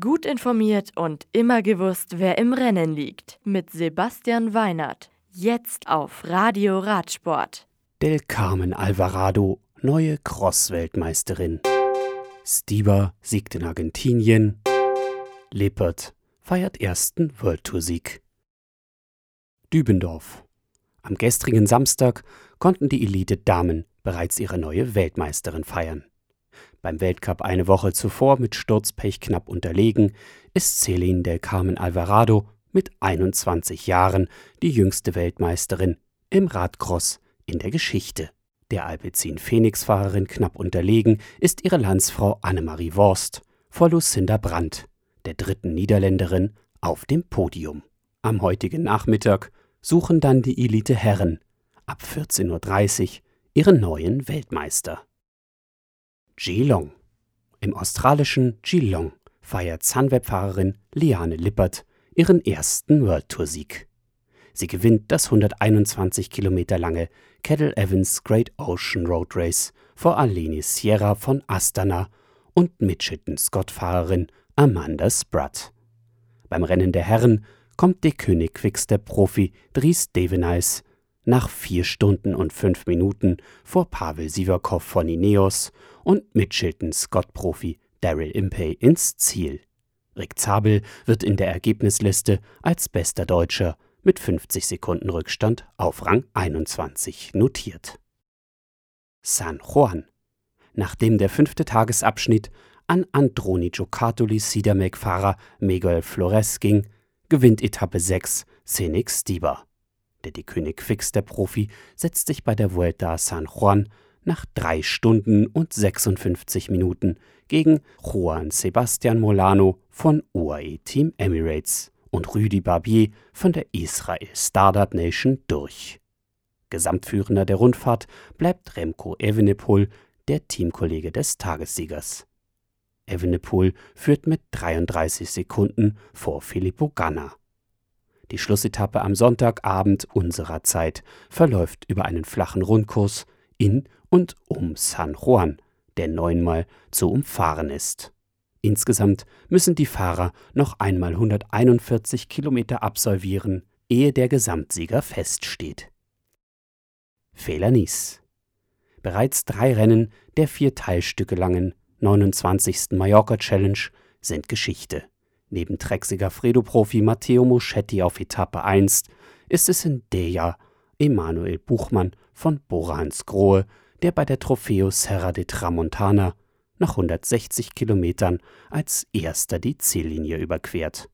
Gut informiert und immer gewusst, wer im Rennen liegt. Mit Sebastian Weinert. Jetzt auf Radio Radsport. Del Carmen Alvarado, neue Cross-Weltmeisterin. Stieber siegt in Argentinien. Lippert feiert ersten World Tour Sieg. Dübendorf. Am gestrigen Samstag konnten die Elite-Damen bereits ihre neue Weltmeisterin feiern. Beim Weltcup eine Woche zuvor mit Sturzpech knapp unterlegen, ist Celine del Carmen Alvarado mit 21 Jahren die jüngste Weltmeisterin im Radcross in der Geschichte. Der Alpecin Phoenix-Fahrerin knapp unterlegen ist ihre Landsfrau Annemarie Worst vor Lucinda Brandt, der dritten Niederländerin, auf dem Podium. Am heutigen Nachmittag suchen dann die Elite-Herren ab 14.30 Uhr ihren neuen Weltmeister. Geelong. Im australischen Geelong feiert Sunweb-Fahrerin Liane Lippert ihren ersten World Tour Sieg. Sie gewinnt das 121 Kilometer lange Kettle Evans Great Ocean Road Race vor Aleni Sierra von Astana und Mitchelton-Scott-Fahrerin Amanda Spratt. Beim Rennen der Herren kommt der König Quickstep-Profi Dries Devenijs nach vier Stunden und fünf Minuten vor Pavel Sivakov von Ineos und Mitchelton Scott-Profi Daryl Impey ins Ziel. Rick Zabel wird in der Ergebnisliste als bester Deutscher mit 50 Sekunden Rückstand auf Rang 21 notiert. San Juan. Nachdem der fünfte Tagesabschnitt an Androni Giocattoli Sidamek-Fahrer Miguel Flores ging, gewinnt Etappe 6 Senix Stieber. Der die König Fix der Profi setzt sich bei der Vuelta a San Juan nach drei Stunden und 56 Minuten gegen Juan Sebastian Molano von UAE Team Emirates und Rüdi Barbier von der Israel Startup Nation durch. Gesamtführender der Rundfahrt bleibt Remco Evenepoel, der Teamkollege des Tagessiegers. Evenepoel führt mit 33 Sekunden vor Filippo Ganna. Die Schlussetappe am Sonntagabend unserer Zeit verläuft über einen flachen Rundkurs in und um San Juan, der neunmal zu umfahren ist. Insgesamt müssen die Fahrer noch einmal 141 Kilometer absolvieren, ehe der Gesamtsieger feststeht. Fehler Nice. Bereits drei Rennen der vier Teilstücke langen 29. Mallorca Challenge sind Geschichte. Neben Trexiger Fredo-Profi Matteo Moschetti auf Etappe 1 ist es in Deja Emanuel Buchmann von Borans Grohe, der bei der Trofeo Serra de Tramontana nach 160 Kilometern als erster die Ziellinie überquert.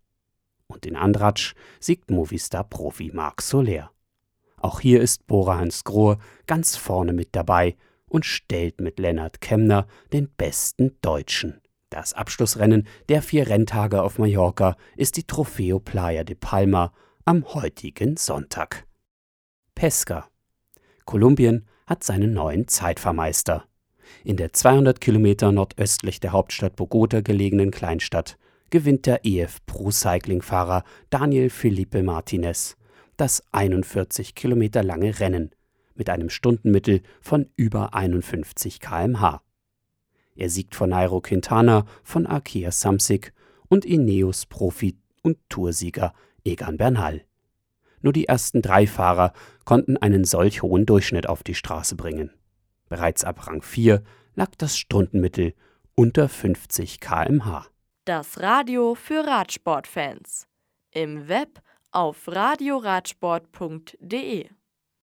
Und in Andratsch siegt Movistar-Profi Marc Soler. Auch hier ist Bora Hans Grohe ganz vorne mit dabei und stellt mit Lennart Kemner den besten Deutschen. Das Abschlussrennen der vier Renntage auf Mallorca ist die Trofeo Playa de Palma am heutigen Sonntag. Pesca. Kolumbien hat seinen neuen Zeitvermeister. In der 200 Kilometer nordöstlich der Hauptstadt Bogota gelegenen Kleinstadt gewinnt der EF Pro Cycling Fahrer Daniel Felipe Martinez das 41 Kilometer lange Rennen mit einem Stundenmittel von über 51 km/h. Er siegt vor Nairo Quintana von Arkea Samsic und Ineos Profi und Toursieger Egan Bernal. Nur die ersten drei Fahrer konnten einen solch hohen Durchschnitt auf die Straße bringen. Bereits ab Rang 4 lag das Stundenmittel unter 50 km/h. Das Radio für Radsportfans. Im Web auf radioradsport.de